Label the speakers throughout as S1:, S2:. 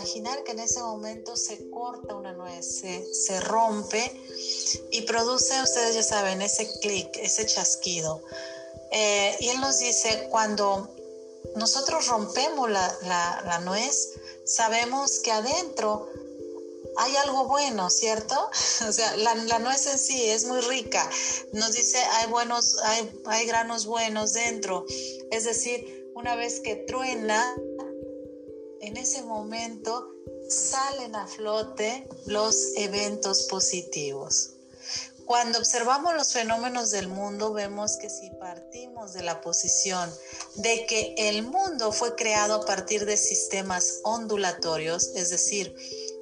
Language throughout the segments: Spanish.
S1: imaginar que en ese momento se corta una nuez, se, rompe y produce, ustedes ya saben, ese clic, ese chasquido. Eh, y él nos dice, cuando nosotros rompemos la, nuez, sabemos que adentro hay algo bueno, ¿cierto? O sea, la, nuez en sí es muy rica. Nos dice, hay buenos, hay, hay granos buenos dentro. Es decir, una vez que truena, en ese momento salen a flote los eventos positivos. Cuando observamos los fenómenos del mundo, vemos que si partimos de la posición de que el mundo fue creado a partir de sistemas ondulatorios, es decir,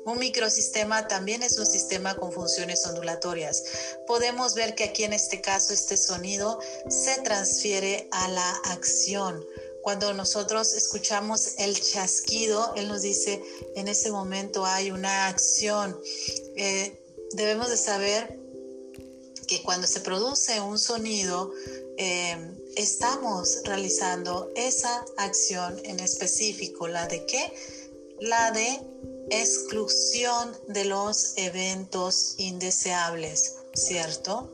S1: un microsistema también es un sistema con funciones ondulatorias. Podemos ver que aquí en este caso este sonido se transfiere a la acción cuando nosotros escuchamos el chasquido, Él nos dice, en ese momento hay una acción. Eh, debemos de saber que cuando se produce un sonido, eh, estamos realizando esa acción en específico. ¿La de qué? La de exclusión de los eventos indeseables, ¿cierto?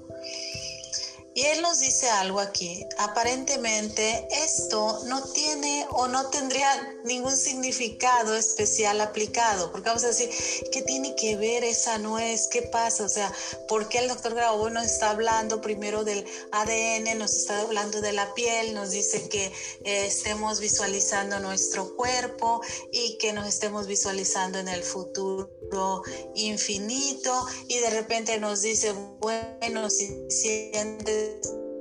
S1: Y él nos dice algo aquí. Aparentemente esto no tiene o no tendría ningún significado especial aplicado, porque vamos a decir, ¿qué tiene que ver esa nuez? ¿Qué pasa? O sea, ¿por qué el doctor Grau nos está hablando primero del ADN, nos está hablando de la piel, nos dice que eh, estemos visualizando nuestro cuerpo y que nos estemos visualizando en el futuro? infinito y de repente nos dice, bueno, si sientes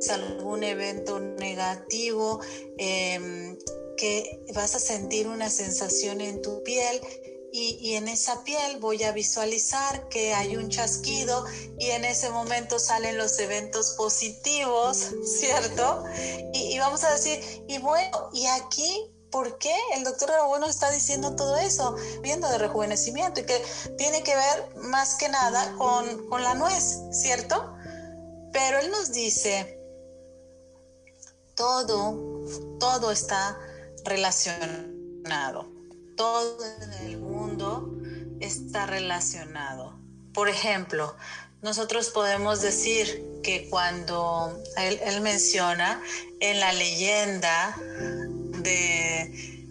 S1: algún evento negativo, em, que vas a sentir una sensación en tu piel y, en esa piel voy a visualizar que hay un chasquido y en ese momento salen los eventos positivos, ¿cierto? Y, y vamos a decir, y bueno, y aquí ¿Por qué el doctor Bueno está diciendo todo eso? Viendo de rejuvenecimiento y que tiene que ver más que nada con, con la nuez, ¿cierto? Pero él nos dice, todo, todo está relacionado. Todo en el mundo está relacionado. Por ejemplo, nosotros podemos decir que cuando él, él menciona en la leyenda de,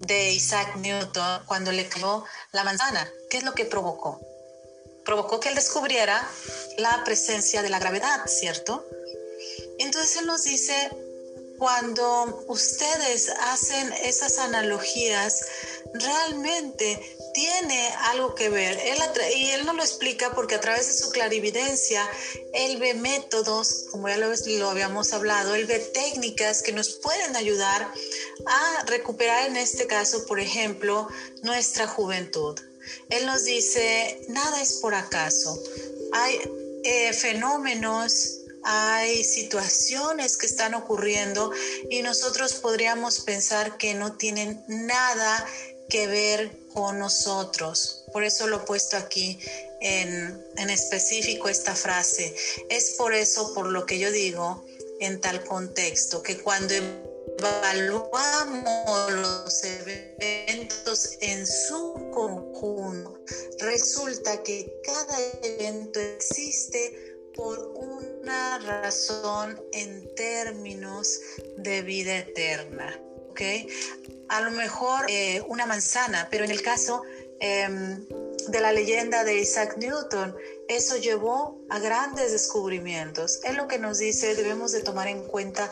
S1: de Isaac Newton cuando le creó la manzana. ¿Qué es lo que provocó? Provocó que él descubriera la presencia de la gravedad, ¿cierto? Entonces él nos dice, cuando ustedes hacen esas analogías, realmente tiene algo que ver. Él y él no lo explica porque a través de su clarividencia, él ve métodos, como ya lo, lo habíamos hablado, él ve técnicas que nos pueden ayudar a recuperar en este caso, por ejemplo, nuestra juventud. Él nos dice, nada es por acaso. Hay eh, fenómenos hay situaciones que están ocurriendo y nosotros podríamos pensar que no tienen nada que ver con nosotros. Por eso lo he puesto aquí en, en específico esta frase. Es por eso por lo que yo digo en tal contexto, que cuando evaluamos los eventos en su conjunto, resulta que cada evento existe por una razón en términos de vida eterna. ¿ok? A lo mejor eh, una manzana, pero en el caso em, de la leyenda de Isaac Newton, eso llevó a grandes descubrimientos. Es lo que nos dice, debemos de tomar en cuenta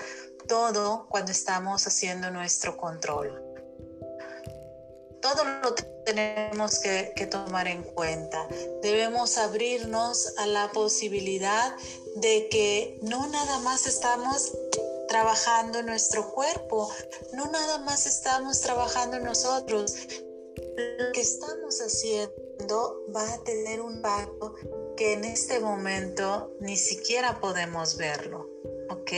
S1: todo cuando estamos haciendo nuestro control. Todo lo tenemos que, tomar en cuenta. Debemos abrirnos a la posibilidad de que no nada más estamos trabajando nuestro cuerpo, no nada más estamos trabajando nosotros. Lo que estamos haciendo va a tener un impacto que en este momento ni siquiera podemos verlo. ¿Ok?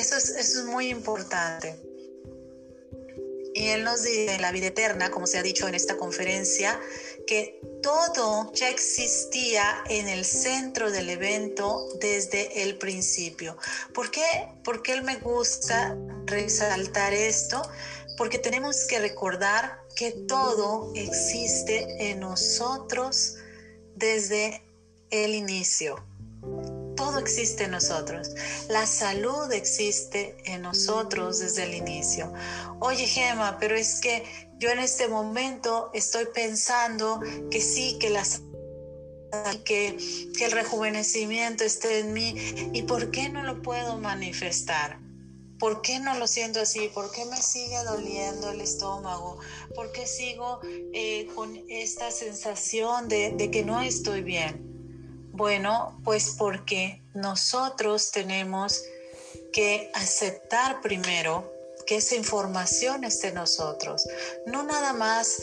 S1: Eso es, eso es muy importante. Y Él nos dice en la vida eterna, como se ha dicho en esta conferencia, que todo ya existía en el centro del evento desde el principio. ¿Por qué? Porque él me gusta resaltar esto, porque tenemos que recordar que todo existe en nosotros desde el inicio. Todo existe en nosotros. La salud existe en nosotros desde el inicio. Oye, Gema, pero es que yo en este momento estoy pensando que sí, que las que, que el rejuvenecimiento esté en mí y por qué no lo puedo manifestar. ¿Por qué no lo siento así? ¿Por qué me sigue doliendo el estómago? ¿Por qué sigo eh, con esta sensación de, de que no estoy bien? Bueno, pues porque nosotros tenemos que aceptar primero que esa información esté en nosotros, no nada más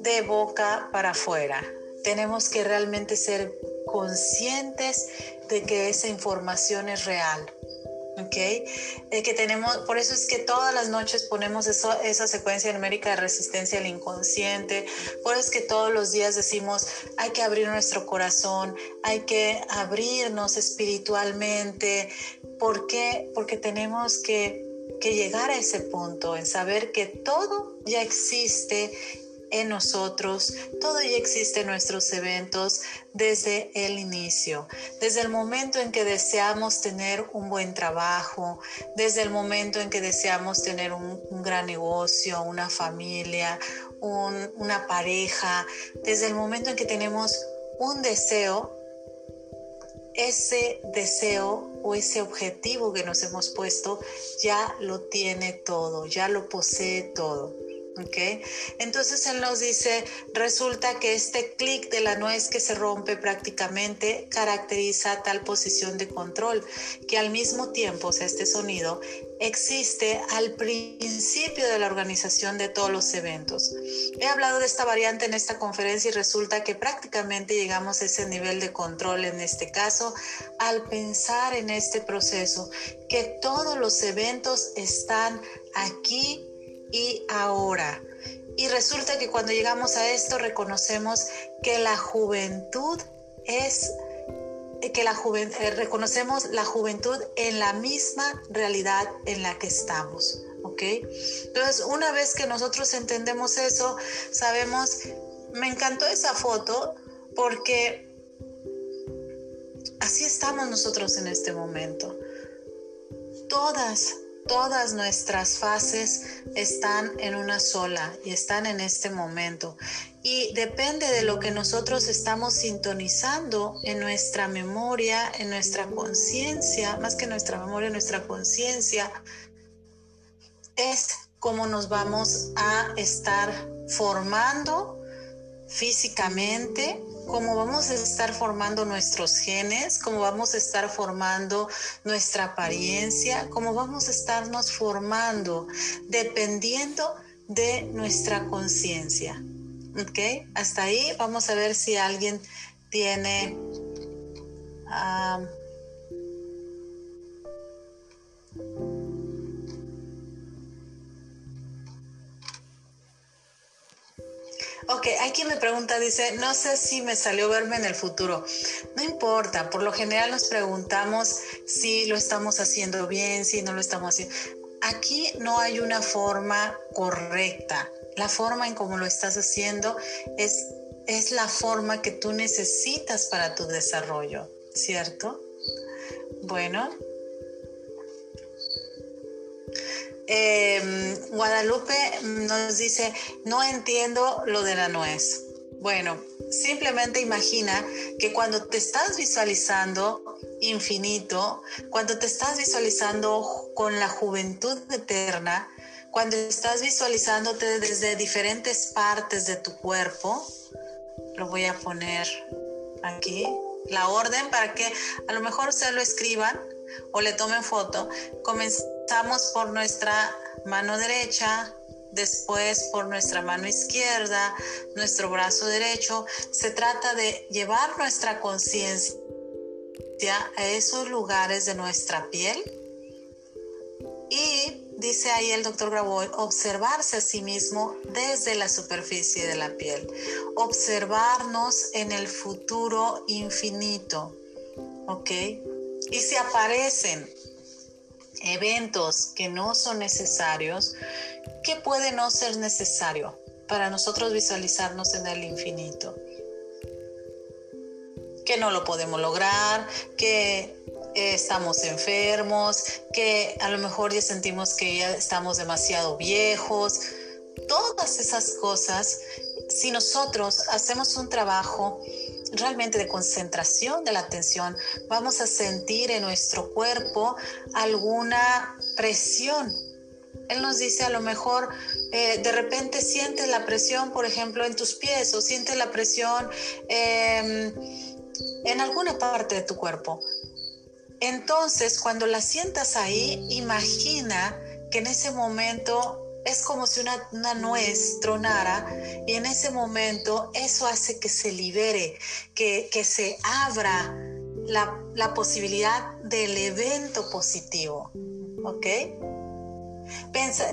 S1: de boca para afuera. Tenemos que realmente ser conscientes de que esa información es real. ¿Ok? Eh, que tenemos, por eso es que todas las noches ponemos esa secuencia numérica de resistencia al inconsciente, por eso es que todos los días decimos, hay que abrir nuestro corazón, hay que abrirnos espiritualmente, ¿por qué? Porque tenemos que que llegar a ese punto, en saber que todo ya existe en nosotros, todo ya existe en nuestros eventos desde el inicio, desde el momento en que deseamos tener un buen trabajo, desde el momento en que deseamos tener un, gran negocio, una familia, una pareja, desde el momento en que tenemos un deseo, ese deseo o ese objetivo que nos hemos puesto ya lo tiene todo, ya lo posee todo. ¿Ok? Entonces él nos dice, resulta que este clic de la nuez que se rompe prácticamente caracteriza tal posición de control, que al mismo tiempo, o sea, este sonido, existe al principio de la organización de todos los eventos. He hablado de esta variante en esta conferencia y resulta que prácticamente llegamos a ese nivel de control en este caso al pensar en este proceso, que todos los eventos están aquí y ahora. Y resulta que cuando llegamos a esto reconocemos que la juventud es que la eh, reconocemos la juventud en la misma realidad en la que estamos, ¿ok? Entonces, una vez que nosotros entendemos eso, sabemos, me encantó esa foto porque así estamos nosotros en este momento. Todas Todas nuestras fases están en una sola y están en este momento. Y depende de lo que nosotros estamos sintonizando en nuestra memoria, en nuestra conciencia, más que nuestra memoria, nuestra conciencia, es cómo nos vamos a estar formando físicamente, cómo vamos a estar formando nuestros genes, cómo vamos a estar formando nuestra apariencia, cómo vamos a estarnos formando dependiendo de nuestra conciencia. ¿Ok? Hasta ahí vamos a ver si alguien tiene... Ah, Ok, hay quien me pregunta, dice, no sé si me salió verme en el futuro. No importa, por lo general nos preguntamos si lo estamos haciendo bien, si no lo estamos haciendo. Aquí no hay una forma correcta. La forma en cómo lo estás haciendo es, es la forma que tú necesitas para tu desarrollo, ¿cierto? Bueno, Em, Guadalupe nos dice, no entiendo lo de la nuez. Bueno, simplemente imagina que cuando te estás visualizando infinito, cuando te estás visualizando con la juventud eterna, cuando estás visualizándote desde diferentes partes de tu cuerpo, lo voy a poner aquí, la orden para que a lo mejor se lo escriban o le tomen foto. Comenzamos por nuestra mano derecha, después por nuestra mano izquierda, nuestro brazo derecho. Se trata de llevar nuestra conciencia a esos lugares de nuestra piel y dice ahí el doctor Graboy, observarse a sí mismo desde la superficie de la piel, observarnos en el futuro infinito, ¿ok? Y si aparecen eventos que no son necesarios, ¿qué puede no ser necesario para nosotros visualizarnos en el infinito? Que no lo podemos lograr, que eh, estamos enfermos, que a lo mejor ya sentimos que ya estamos demasiado viejos. Todas esas cosas, si nosotros hacemos un trabajo realmente de concentración de la atención, vamos a sentir en nuestro cuerpo alguna presión. Él nos dice a lo mejor eh, de repente sientes la presión, por ejemplo, en tus pies o sientes la presión em, en alguna parte de tu cuerpo. Entonces, cuando la sientas ahí, imagina que en ese momento es como si una, nuez tronara y en ese momento eso hace que se libere, que, se abra la, posibilidad del evento positivo. ¿Ok?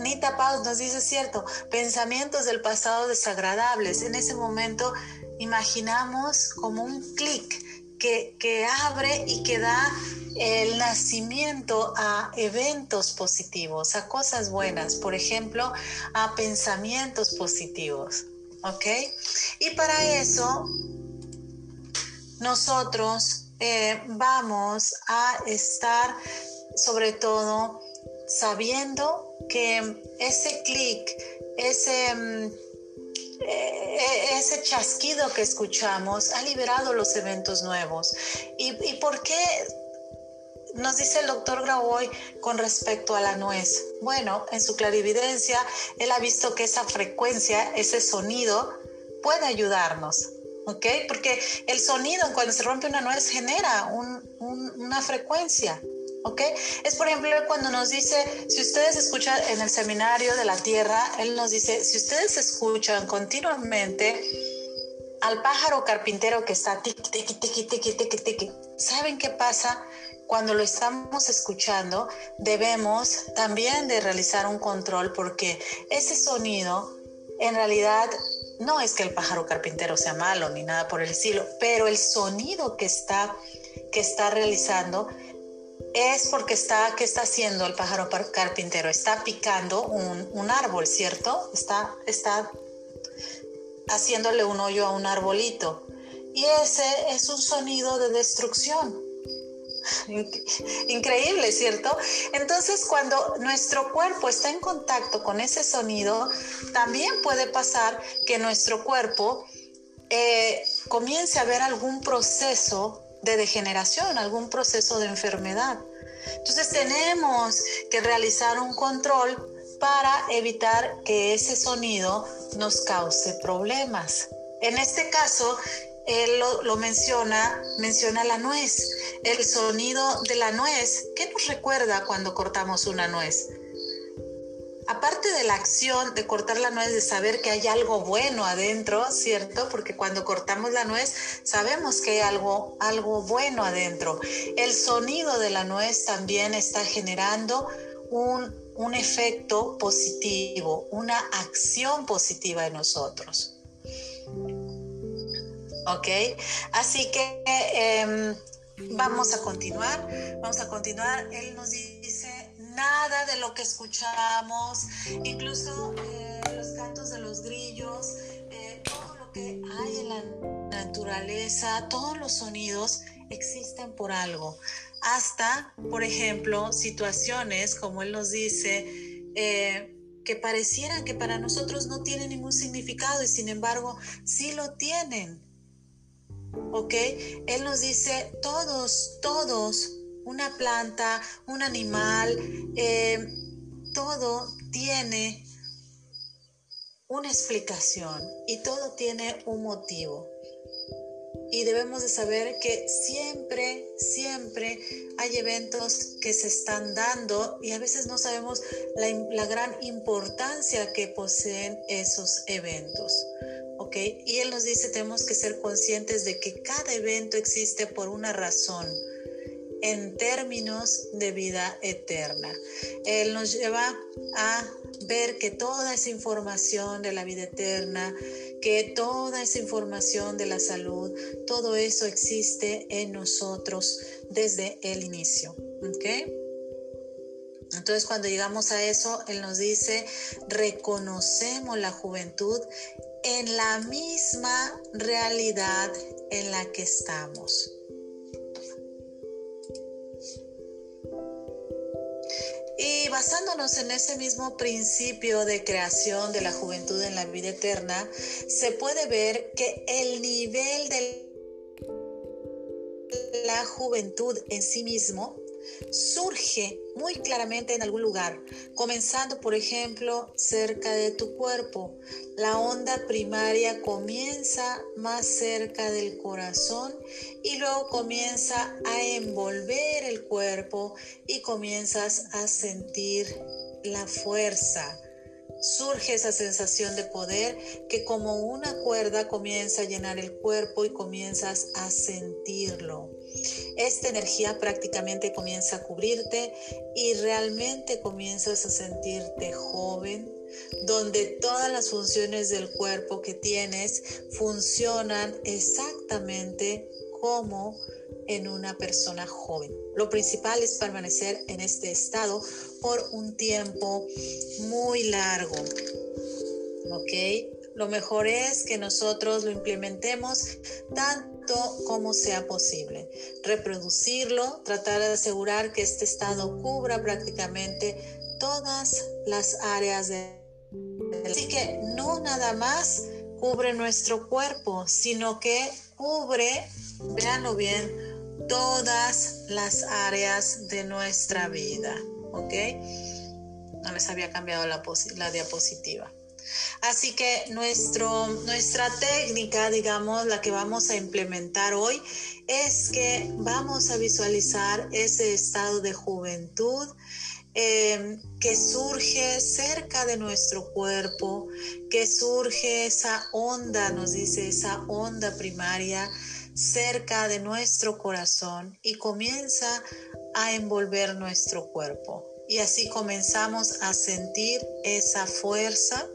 S1: Nita Paz nos dice cierto, pensamientos del pasado desagradables. En ese momento imaginamos como un clic que, que abre y que da el nacimiento a eventos positivos, a cosas buenas, por ejemplo, a pensamientos positivos. ¿Ok? Y para eso, nosotros eh, vamos a estar sobre todo sabiendo que ese clic, ese, mm, ese chasquido que escuchamos ha liberado los eventos nuevos. ¿Y, por qué nos dice el doctor Graboy con respecto a la nuez. Bueno, en su clarividencia, él ha visto que esa frecuencia, ese sonido, puede ayudarnos. ¿Ok? Porque el sonido cuando se rompe una nuez genera una frecuencia. ¿Ok? Es por ejemplo cuando nos dice, si ustedes escuchan en el seminario de la tierra, él nos dice, si ustedes escuchan continuamente al pájaro carpintero que está tiqui, tiqui, tiqui, tiqui, tiqui, tiqui, ¿saben qué pasa? cuando lo estamos escuchando, debemos también de realizar un control porque ese sonido en realidad no es que el pájaro carpintero sea malo ni nada por el estilo, pero el sonido que está, que está realizando es porque está, ¿qué está haciendo el pájaro carpintero? Está picando un, un árbol, ¿cierto? Está, está haciéndole un hoyo a un arbolito. Y ese es un sonido de destrucción. Increíble, ¿cierto? Entonces, cuando nuestro cuerpo está en contacto con ese sonido, también puede pasar que nuestro cuerpo eh, comience a ver algún proceso de degeneración, algún proceso de enfermedad. Entonces, tenemos que realizar un control para evitar que ese sonido nos cause problemas. En este caso, él lo, menciona, menciona la nuez, el sonido de la nuez. ¿Qué nos recuerda cuando cortamos una nuez? Aparte de la acción de cortar la nuez, de saber que hay algo bueno adentro, ¿cierto? Porque cuando cortamos la nuez sabemos que hay algo, algo bueno adentro. El sonido de la nuez también está generando un, un efecto positivo, una acción positiva en nosotros. ¿ok? Así que em, vamos a continuar, vamos a continuar. Él nos dice nada de lo que escuchamos, incluso eh, los cantos de los grillos, eh, todo lo que hay en la naturaleza, todos los sonidos existen por algo. Hasta, por ejemplo, situaciones, como él nos dice, eh, que parecieran que para nosotros no tienen ningún significado y sin embargo sí lo tienen. ¿ok? Él nos dice, todos, todos, una planta, un animal, eh, todo tiene una explicación y todo tiene un motivo. Y debemos de saber que siempre, siempre hay eventos que se están dando y a veces no sabemos la, la gran importancia que poseen esos eventos. Y él nos dice, tenemos que ser conscientes de que cada evento existe por una razón. En términos de vida eterna. Él nos lleva a ver que toda esa información de la vida eterna, que toda esa información de la salud, todo eso existe en nosotros desde el inicio. Entonces cuando llegamos a eso, Él nos dice, reconocemos la juventud en la misma realidad en la que estamos. Basándonos en ese mismo principio de creación de la juventud en la vida eterna, se puede ver que el nivel de la juventud en sí mismo surge muy claramente en algún lugar, comenzando por ejemplo cerca de tu cuerpo. La onda primaria comienza más cerca del corazón y luego comienza a envolver el cuerpo y comienzas a sentir la fuerza surge esa sensación de poder que como una cuerda comienza a llenar el cuerpo y comienzas a sentirlo. Esta energía prácticamente comienza a cubrirte y realmente comienzas a sentirte joven, donde todas las funciones del cuerpo que tienes funcionan exactamente como en una persona joven. Lo principal es permanecer en este estado por un tiempo muy largo. ¿Ok? Lo mejor es que nosotros lo implementemos tanto como sea posible. Reproducirlo, tratar de asegurar que este estado cubra prácticamente todas las áreas de... Así que no nada más cubre nuestro cuerpo, sino que cubre, véanlo bien, todas las áreas de nuestra vida. ¿Ok? No les había cambiado la diapositiva. Así que nuestro, nuestra técnica, digamos, la que vamos a implementar hoy, es que vamos a visualizar ese estado de juventud eh, que surge cerca de nuestro cuerpo, que surge esa onda, nos dice esa onda primaria cerca de nuestro corazón y comienza a envolver nuestro cuerpo. Y así comenzamos a sentir esa fuerza,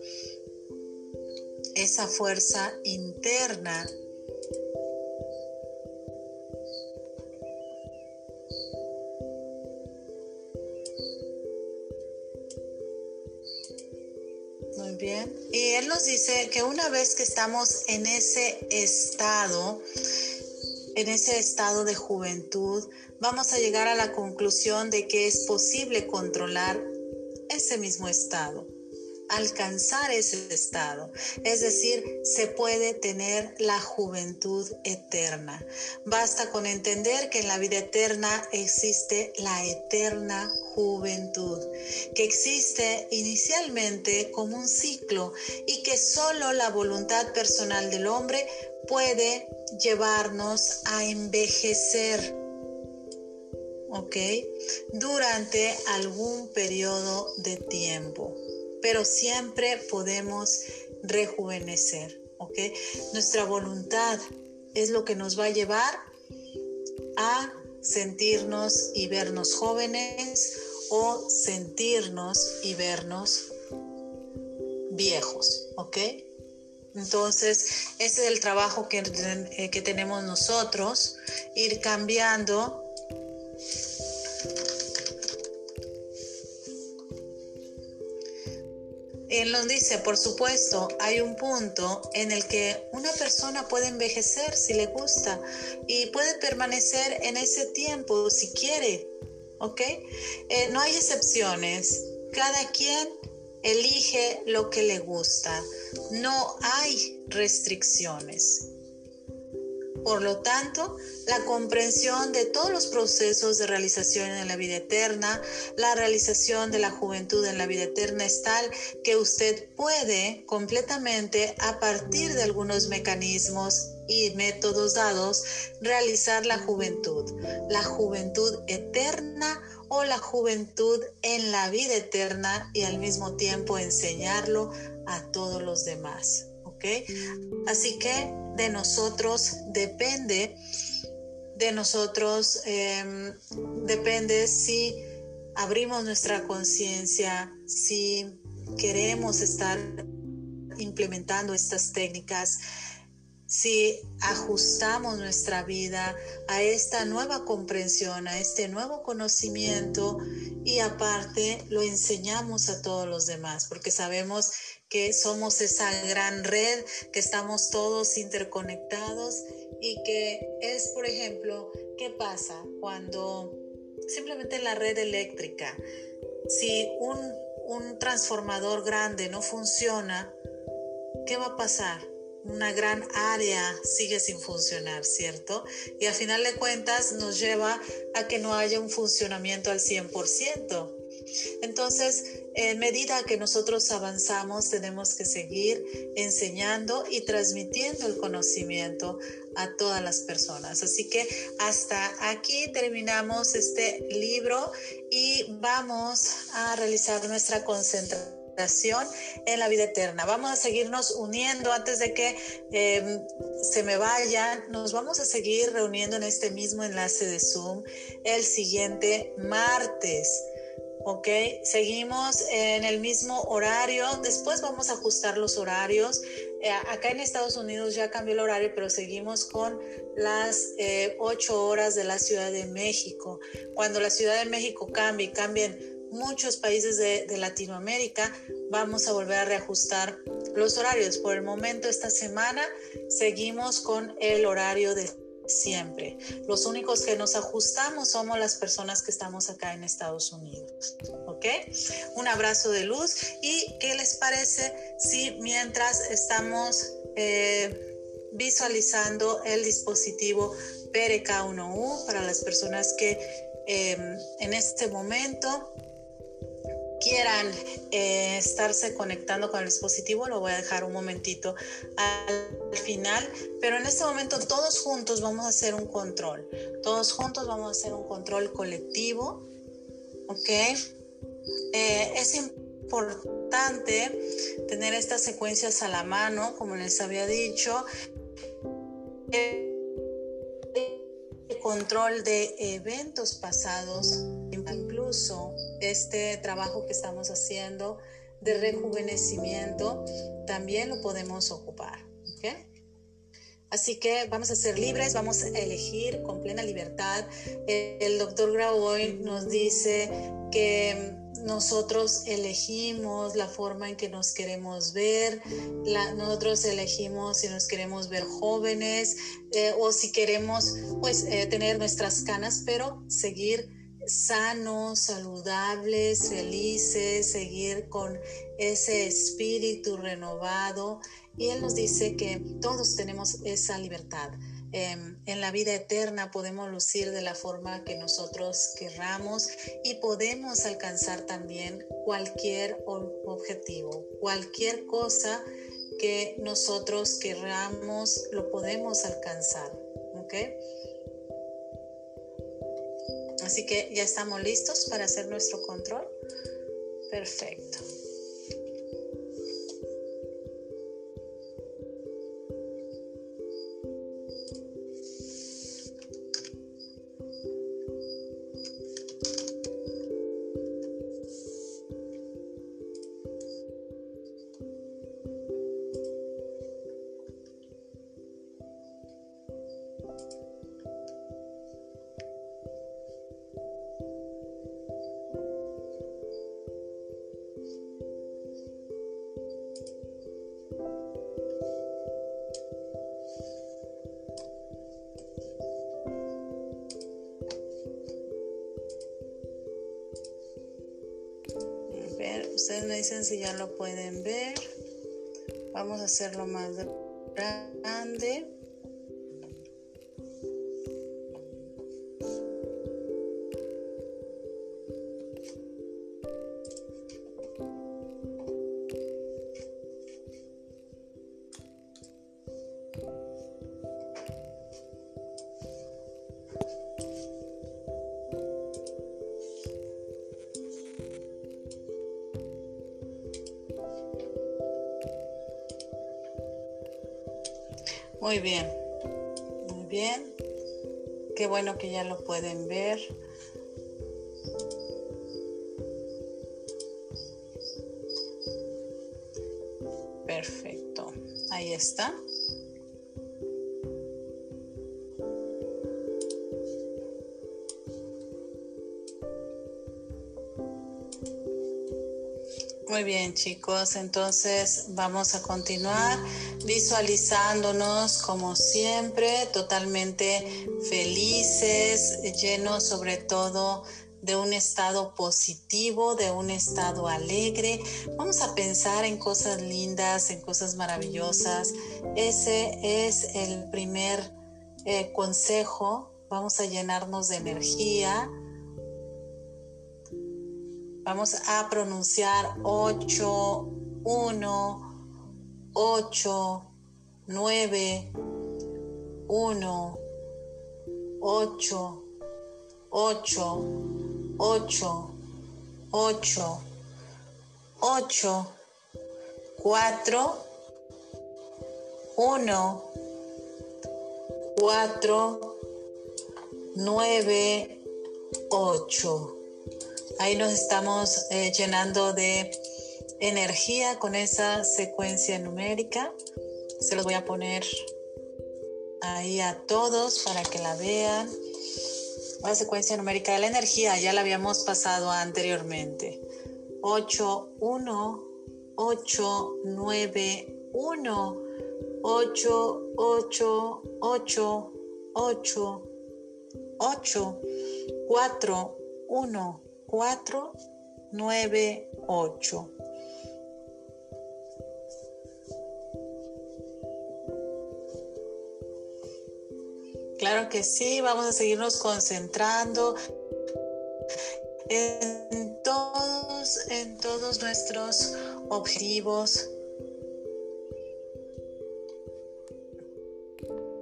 S1: esa fuerza interna Muy bien. Y él nos dice que una vez que estamos en ese estado, en ese estado de juventud, vamos a llegar a la conclusión de que es posible controlar ese mismo estado alcanzar ese estado. Es decir, se puede tener la juventud eterna. Basta con entender que en la vida eterna existe la eterna juventud, que existe inicialmente como un ciclo y que solo la voluntad personal del hombre puede llevarnos a envejecer. ¿Ok? Durante algún periodo de tiempo pero siempre podemos rejuvenecer, ¿ok? Nuestra voluntad es lo que nos va a llevar a sentirnos y vernos jóvenes o sentirnos y vernos viejos, ¿ok? Entonces, ese es el trabajo que, eh, que tenemos nosotros, ir cambiando Él nos dice, por supuesto, hay un punto en el que una persona puede envejecer si le gusta y puede permanecer en ese tiempo si quiere, ¿ok? Eh, no hay excepciones. Cada quien elige lo que le gusta. No hay restricciones. Por lo tanto, la comprensión de todos los procesos de realización en la vida eterna, la realización de la juventud en la vida eterna es tal que usted puede completamente, a partir de algunos mecanismos y métodos dados, realizar la juventud, la juventud eterna o la juventud en la vida eterna y al mismo tiempo enseñarlo a todos los demás. ¿Ok? Así que de nosotros depende de nosotros em, depende si abrimos nuestra conciencia, si queremos estar implementando estas técnicas, si ajustamos nuestra vida a esta nueva comprensión, a este nuevo conocimiento y aparte lo enseñamos a todos los demás, porque sabemos que somos esa gran red, que estamos todos interconectados y que es, por ejemplo, ¿qué pasa cuando simplemente la red eléctrica, si un, un transformador grande no funciona, ¿qué va a pasar? Una gran área sigue sin funcionar, ¿cierto? Y al final de cuentas nos lleva a que no haya un funcionamiento al 100%. Entonces, en medida que nosotros avanzamos, tenemos que seguir enseñando y transmitiendo el conocimiento a todas las personas. Así que hasta aquí terminamos este libro y vamos a realizar nuestra concentración en la vida eterna. Vamos a seguirnos uniendo antes de que em, se me vayan. Nos vamos a seguir reuniendo en este mismo enlace de Zoom el siguiente martes. ¿ok? Seguimos en el mismo horario, después vamos a ajustar los horarios. Eh, acá en Estados Unidos ya cambió el horario, pero seguimos con las eh, horas de la Ciudad de México. Cuando la Ciudad de México cambie y cambien muchos países de, Latinoamérica, vamos a volver a reajustar los horarios. Por el momento, esta semana seguimos con el horario de siempre. Los únicos que nos ajustamos somos las personas que estamos acá en Estados Unidos. ¿Ok? Un abrazo de luz. ¿Y qué les parece si mientras estamos eh, visualizando el dispositivo PRK1U para las personas que eh, en este momento quieran eh, estarse conectando con el dispositivo, lo voy a dejar un momentito al final, pero en este momento todos juntos vamos a hacer un control, todos juntos vamos a hacer un control colectivo, ¿ok? Eh, es importante tener estas secuencias a la mano, como les había dicho. El control de eventos pasados, incluso este trabajo que estamos haciendo de rejuvenecimiento también lo podemos ocupar. Así que vamos a ser libres, vamos a elegir con plena libertad. El doctor Graboy nos dice que nosotros elegimos la forma en que nos queremos ver, nosotros elegimos si nos queremos ver jóvenes eh, o si queremos pues eh, tener nuestras canas, pero seguir sanos, saludables, felices, seguir con ese espíritu renovado. Y Él nos dice que todos tenemos esa libertad. Em, en la vida eterna podemos lucir de la forma que nosotros querramos y podemos alcanzar también cualquier objetivo, cualquier cosa que nosotros querramos, lo podemos alcanzar. ¿okay? Así que ya estamos listos para hacer nuestro control. Perfecto. Ustedes me dicen si ya lo pueden ver. Vamos a hacerlo más grande. Muy bien, muy bien. Qué bueno que ya lo pueden ver. Perfecto. Ahí está. Muy bien chicos, entonces vamos a continuar visualizándonos como siempre, totalmente felices, llenos sobre todo de un estado positivo, de un estado alegre. Vamos a pensar en cosas lindas, en cosas maravillosas. Ese es el primer eh, consejo. Vamos a llenarnos de energía Vamos a pronunciar 8, 1, 8, 9, 1, 8, 8, 8, 8, 8, 4, 1, 4, 9, 8. Ahí nos estamos eh, llenando de energía con esa secuencia numérica. Se los voy a poner ahí a todos para que la vean. La secuencia numérica de la energía ya la habíamos pasado anteriormente. 8, 1, 8, 9, 1, 8, 8, 8, 8, 8, 4, 1, 4, 9, 8. Claro que sí, vamos a seguirnos concentrando en todos, en todos nuestros objetivos.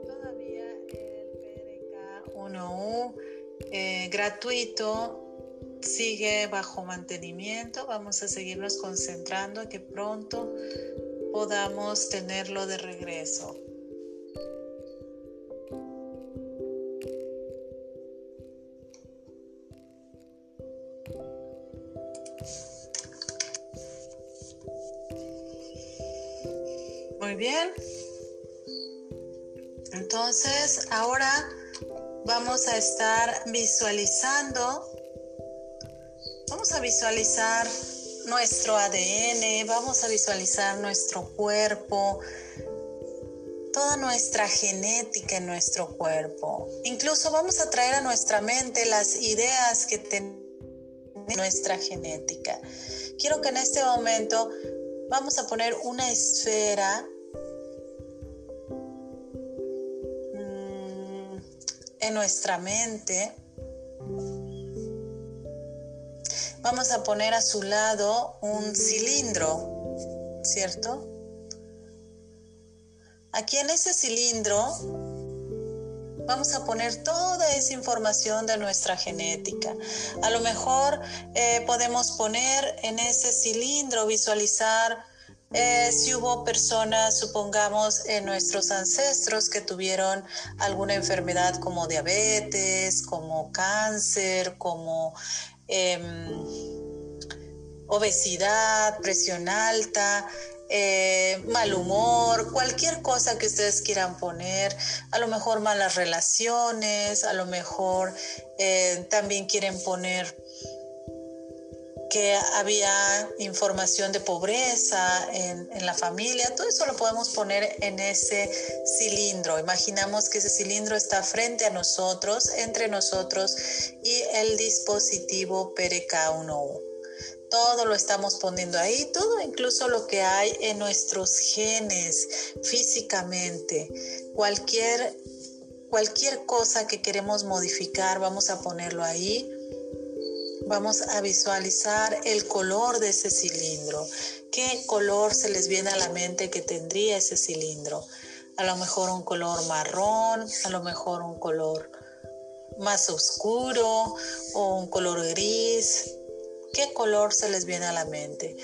S1: Todavía el PRK 1U eh, gratuito sigue bajo mantenimiento. Vamos a seguirnos concentrando que pronto podamos tenerlo de regreso. Entonces, ahora vamos a estar visualizando Vamos a visualizar nuestro ADN, vamos a visualizar nuestro cuerpo, toda nuestra genética en nuestro cuerpo. Incluso vamos a traer a nuestra mente las ideas que tenemos nuestra genética. Quiero que en este momento vamos a poner una esfera en nuestra mente vamos a poner a su lado un cilindro, ¿cierto? Aquí en ese cilindro vamos a poner toda esa información de nuestra genética. A lo mejor eh, podemos poner en ese cilindro, visualizar eh, si hubo personas, supongamos, en nuestros ancestros que tuvieron alguna enfermedad como diabetes, como cáncer, como Em, obesidad, presión alta, eh, mal humor, cualquier cosa que ustedes quieran poner, a lo mejor malas relaciones, a lo mejor eh, también quieren poner que había información de pobreza en, la familia, todo eso lo podemos poner en ese cilindro. Imaginamos que ese cilindro está frente a nosotros, entre nosotros y el dispositivo PRK1U. Todo lo estamos poniendo ahí, todo incluso lo que hay en nuestros genes físicamente. Cualquier, cualquier cosa que queremos modificar, vamos a ponerlo ahí Vamos a visualizar el color de ese cilindro. ¿Qué color se les viene a la mente que tendría ese cilindro? A lo mejor un color marrón, a lo mejor un color más oscuro o un color gris. ¿Qué color se les viene a la mente?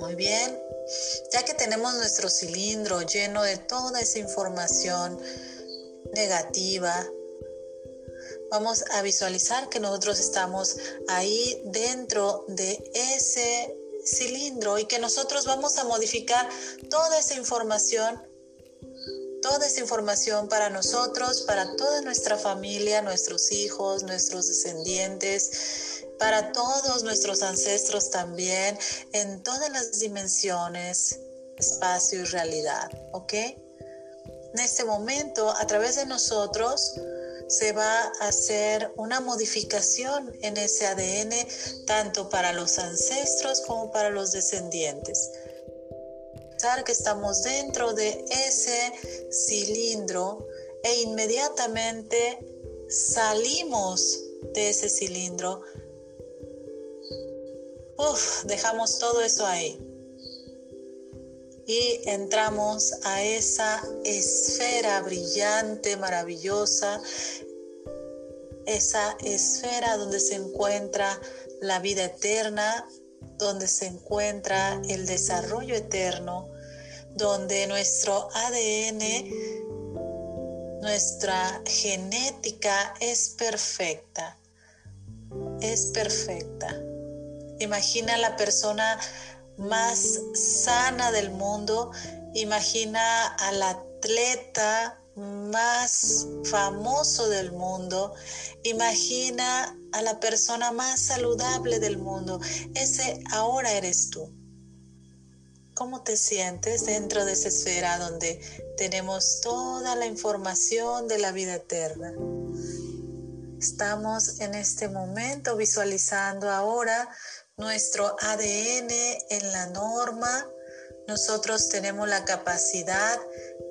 S1: Muy bien, ya que tenemos nuestro cilindro lleno de toda esa información, negativa. Vamos a visualizar que nosotros estamos ahí dentro de ese cilindro y que nosotros vamos a modificar toda esa información, toda esa información para nosotros, para toda nuestra familia, nuestros hijos, nuestros descendientes, para todos nuestros ancestros también, en todas las dimensiones, espacio y realidad, ¿ok? En este momento, a través de nosotros, se va a hacer una modificación en ese ADN tanto para los ancestros como para los descendientes. Que estamos dentro de ese cilindro e inmediatamente salimos de ese cilindro. Uf, dejamos todo eso ahí y entramos a esa esfera brillante, maravillosa, esa esfera donde se encuentra la vida eterna, donde se encuentra el desarrollo eterno, donde nuestro ADN, nuestra genética es perfecta, es perfecta. Imagina la persona más sana del mundo. Imagina al atleta más famoso del mundo. Imagina a la persona más saludable del mundo. Ese ahora eres tú. ¿Cómo te sientes dentro de esa esfera donde tenemos toda la información de la vida eterna? Estamos en este momento visualizando ahora nuestro ADN en la norma, nosotros tenemos la capacidad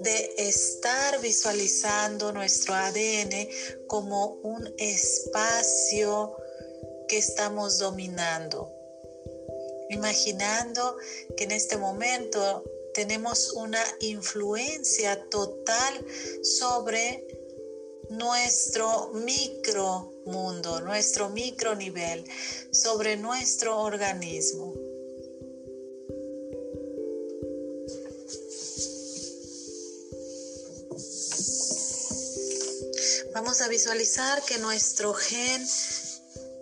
S1: de estar visualizando nuestro ADN como un espacio que estamos dominando. Imaginando que en este momento tenemos una influencia total sobre nuestro micro mundo, nuestro micro nivel, sobre nuestro organismo. Vamos a visualizar que nuestro gen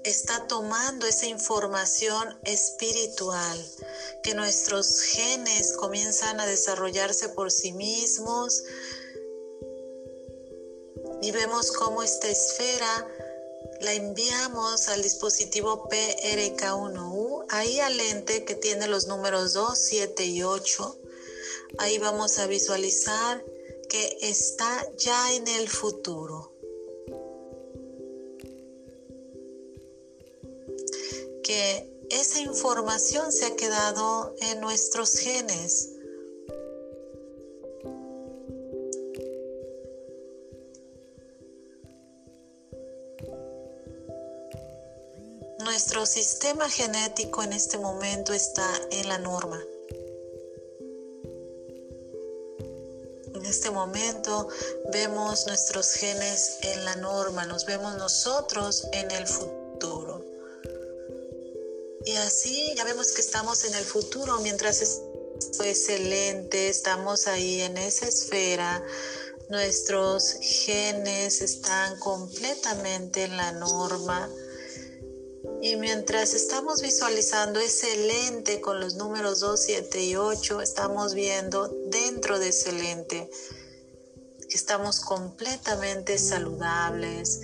S1: está tomando esa información espiritual, que nuestros genes comienzan a desarrollarse por sí mismos, y vemos cómo esta esfera la enviamos al dispositivo PRK1U, ahí al lente que tiene los números 2, 7 y 8. Ahí vamos a visualizar que está ya en el futuro. Que esa información se ha quedado en nuestros genes Nuestro sistema genético en este momento está en la norma. En este momento vemos nuestros genes en la norma, nos vemos nosotros en el futuro. Y así ya vemos que estamos en el futuro mientras es excelente, estamos ahí en esa esfera. Nuestros genes están completamente en la norma y mientras estamos visualizando ese lente con los números 2, 7 y 8, estamos viendo dentro de ese lente que estamos completamente saludables,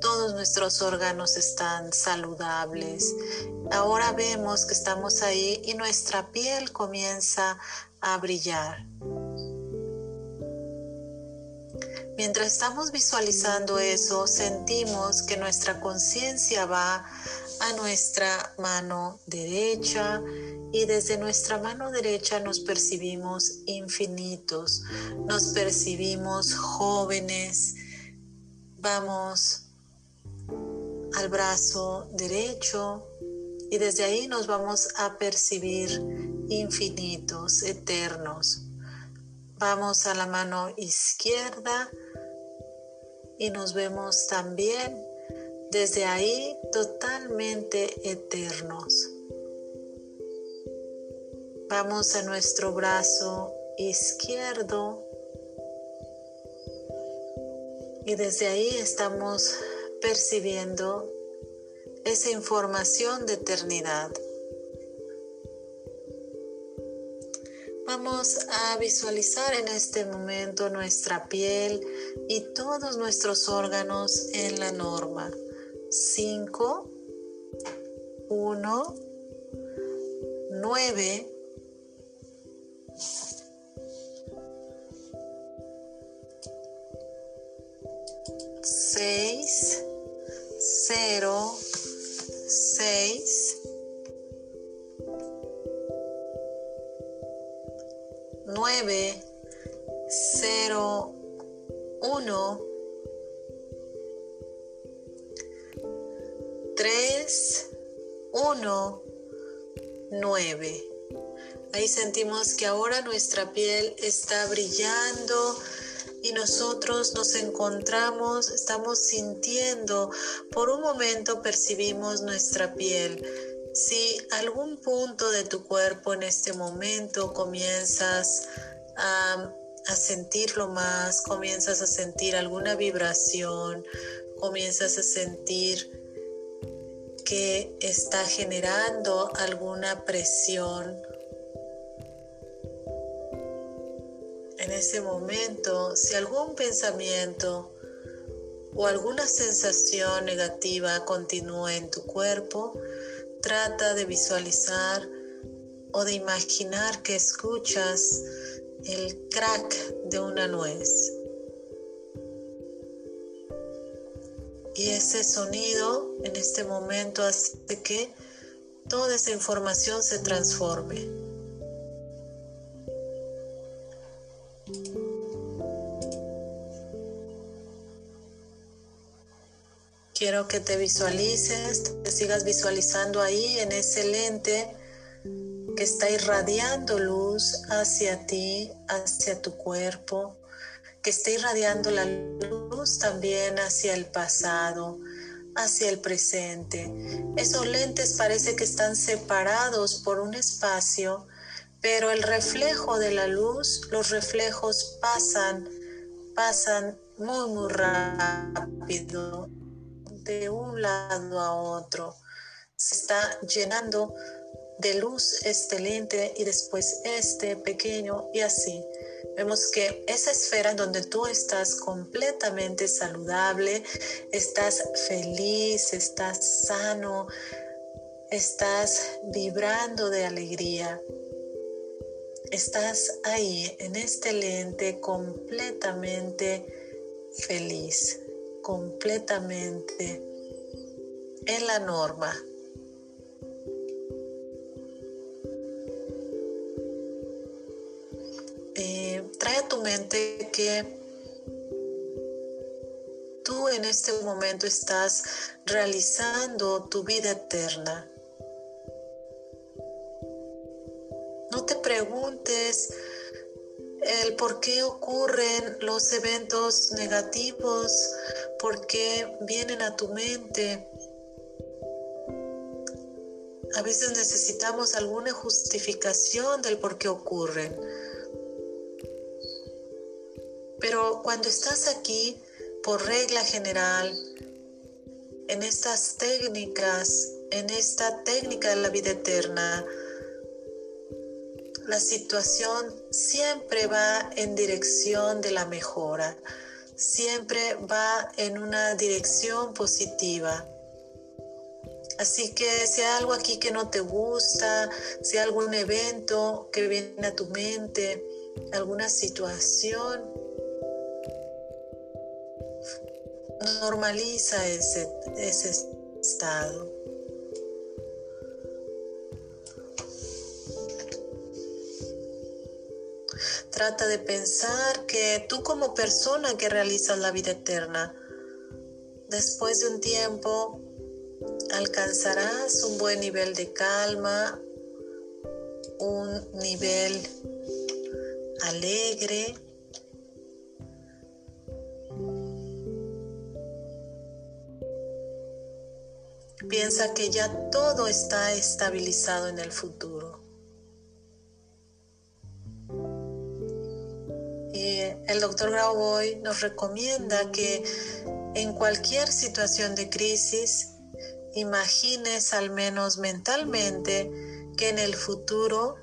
S1: todos nuestros órganos están saludables. Ahora vemos que estamos ahí y nuestra piel comienza a brillar. Mientras estamos visualizando eso, sentimos que nuestra conciencia va a nuestra mano derecha y desde nuestra mano derecha nos percibimos infinitos, nos percibimos jóvenes. Vamos al brazo derecho y desde ahí nos vamos a percibir infinitos, eternos. Vamos a la mano izquierda y nos vemos también desde ahí totalmente eternos. Vamos a nuestro brazo izquierdo Y desde ahí estamos percibiendo esa información de eternidad. Vamos a visualizar en este momento nuestra piel y todos nuestros órganos en la norma. 5, 1, 9, 6, 0, 6, 9, 0, 1, 3, 1, 9. Ahí sentimos que ahora nuestra piel está brillando y nosotros nos encontramos, estamos sintiendo, por un momento percibimos nuestra piel. Si algún punto de tu cuerpo en este momento comienzas a, a sentirlo más, comienzas a sentir alguna vibración, comienzas a sentir que está generando alguna presión, en ese momento, si algún pensamiento o alguna sensación negativa continúa en tu cuerpo, trata de visualizar o de imaginar que escuchas el crack de una nuez. Y ese sonido en este momento hace que toda esa información se transforme. Quiero que te visualices, te sigas visualizando ahí en ese lente que está irradiando luz hacia ti, hacia tu cuerpo, que está irradiando la luz también hacia el pasado, hacia el presente. Esos lentes parece que están separados por un espacio, pero el reflejo de la luz, los reflejos pasan, pasan muy, muy rápido de un lado a otro. Se está llenando de luz este lente y después este pequeño y así. Vemos que esa esfera donde tú estás completamente saludable, estás feliz, estás sano, estás vibrando de alegría. Estás ahí en este lente completamente feliz completamente en la norma. Que tú en este momento estás realizando tu vida eterna. No te preguntes el por qué ocurren los eventos negativos, por qué vienen a tu mente. A veces necesitamos alguna justificación del por qué ocurren. Pero cuando estás aquí, por regla general, en estas técnicas, en esta técnica de la vida eterna, la situación siempre va en dirección de la mejora, siempre va en una dirección positiva. Así que si hay algo aquí que no te gusta, si hay algún evento que viene a tu mente, alguna situación, normaliza ese, ese estado. Trata de pensar que tú como persona que realizas la vida eterna, después de un tiempo alcanzarás un buen nivel de calma, un nivel alegre. Piensa que ya todo está estabilizado en el futuro. el doctor Grauboy nos recomienda que en cualquier situación de crisis, imagines al menos mentalmente que en el futuro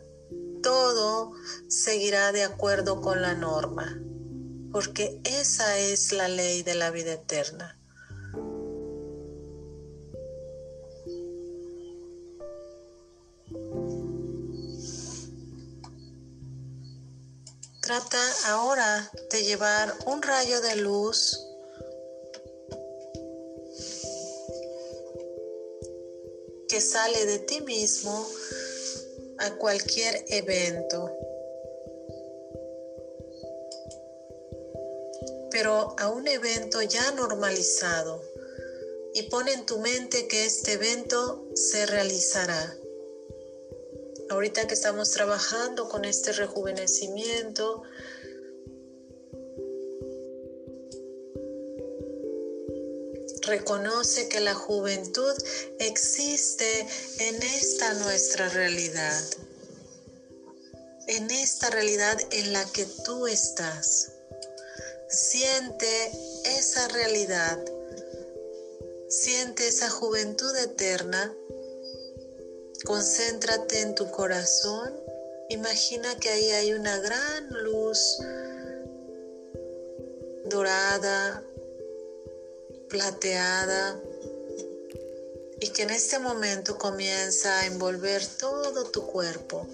S1: todo seguirá de acuerdo con la norma, porque esa es la ley de la vida eterna. Trata ahora de llevar un rayo de luz que sale de ti mismo a cualquier evento. pero a un evento ya normalizado y pone en tu mente que este evento se realizará. Ahorita que estamos trabajando con este rejuvenecimiento, reconoce que la juventud existe en esta nuestra realidad, en esta realidad en la que tú estás. Siente esa realidad, siente esa juventud eterna Concéntrate en tu corazón. Imagina que ahí hay una gran luz dorada, plateada, y que en este momento comienza a envolver todo tu cuerpo.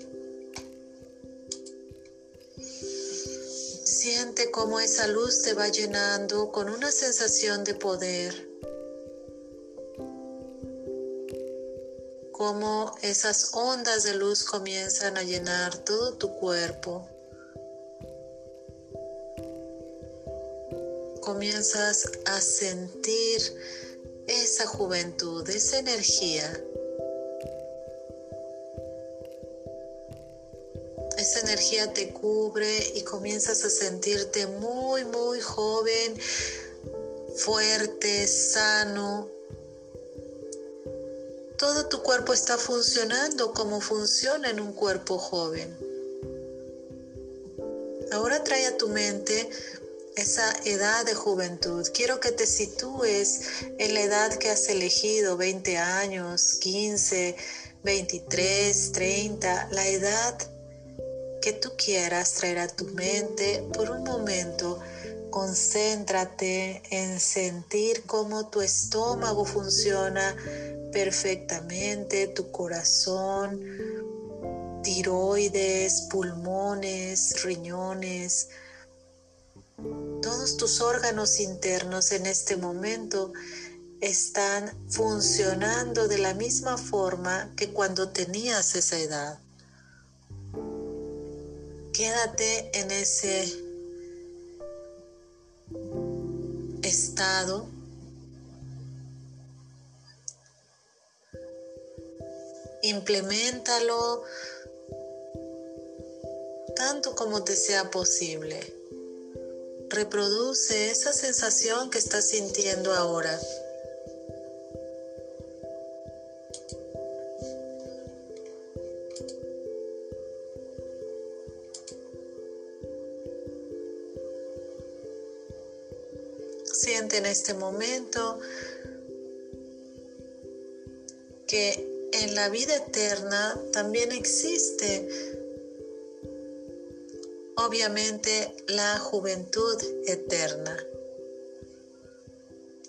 S1: Siente cómo esa luz te va llenando con una sensación de poder cómo esas ondas de luz comienzan a llenar todo tu cuerpo. Comienzas a sentir esa juventud, esa energía. Esa energía te cubre y comienzas a sentirte muy, muy joven, fuerte, sano, todo tu cuerpo está funcionando como funciona en un cuerpo joven. Ahora trae a tu mente esa edad de juventud. Quiero que te sitúes en la edad que has elegido, 20 años, 15, 23, 30, la edad que tú quieras traer a tu mente por un momento. Concéntrate en sentir cómo tu estómago funciona perfectamente tu corazón, tiroides, pulmones, riñones, todos tus órganos internos en este momento están funcionando de la misma forma que cuando tenías esa edad. Quédate en ese estado implementalo tanto como te sea posible. Reproduce esa sensación que estás sintiendo ahora. Siente en este momento que en la vida eterna también existe obviamente la juventud eterna,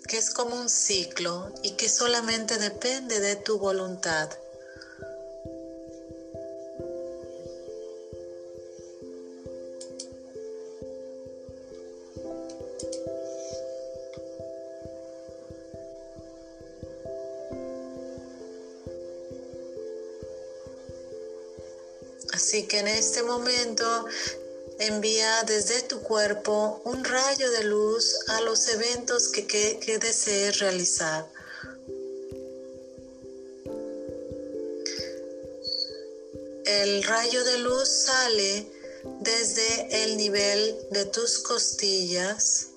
S1: que es como un ciclo y que solamente depende de tu voluntad. Este momento envía desde tu cuerpo un rayo de luz a los eventos que, que, desees realizar. El rayo de luz sale desde el nivel de tus costillas,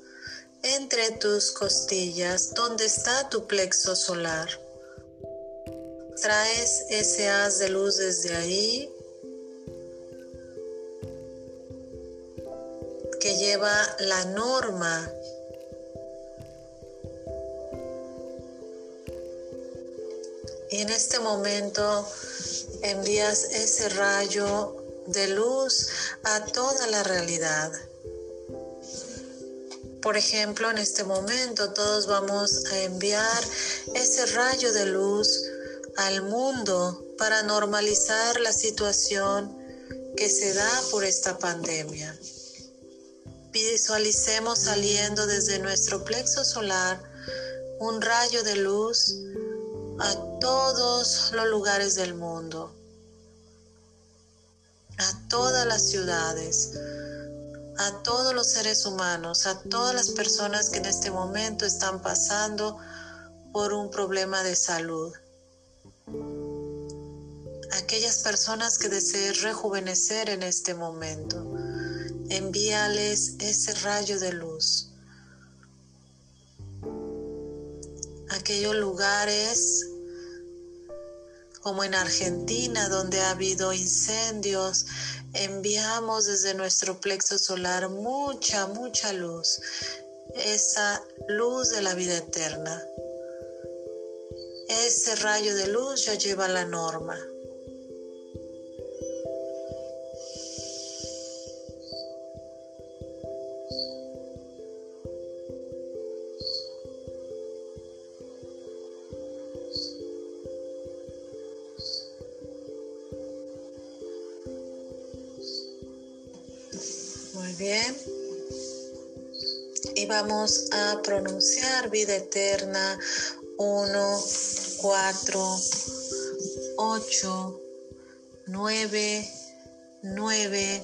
S1: entre tus costillas, donde está tu plexo solar. Traes ese haz de luz desde ahí que lleva la norma. Y en este momento envías ese rayo de luz a toda la realidad. Por ejemplo, en este momento todos vamos a enviar ese rayo de luz al mundo para normalizar la situación que se da por esta pandemia. Visualicemos saliendo desde nuestro plexo solar un rayo de luz a todos los lugares del mundo, a todas las ciudades, a todos los seres humanos, a todas las personas que en este momento están pasando por un problema de salud aquellas personas que deseen rejuvenecer en este momento. Envíales ese rayo de luz. Aquellos lugares como en Argentina donde ha habido incendios, enviamos desde nuestro plexo solar mucha, mucha luz, esa luz de la vida eterna. Ese rayo de luz ya lleva la norma. Bien. Y vamos a pronunciar vida eterna 1, 4, 8, 9, 9,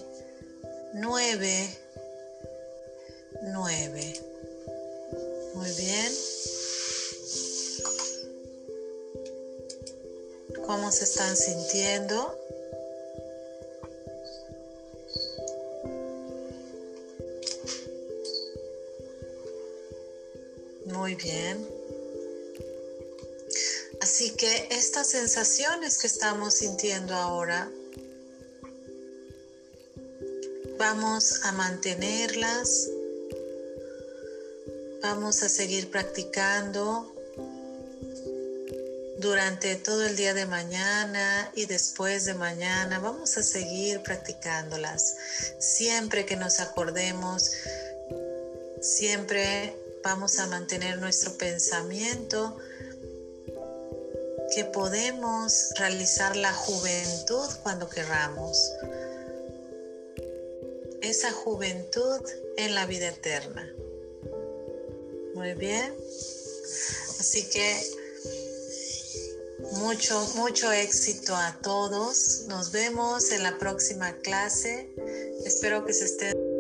S1: 9, 9. Muy bien. ¿Cómo se están sintiendo? Muy bien. Así que estas sensaciones que estamos sintiendo ahora, vamos a mantenerlas, vamos a seguir practicando durante todo el día de mañana y después de mañana. Vamos a seguir practicándolas. Siempre que nos acordemos, siempre vamos a mantener nuestro pensamiento que podemos realizar la juventud cuando querramos. Esa juventud en la vida eterna. Muy bien. Así que mucho, mucho éxito a todos. Nos vemos en la próxima clase. Espero que se estén...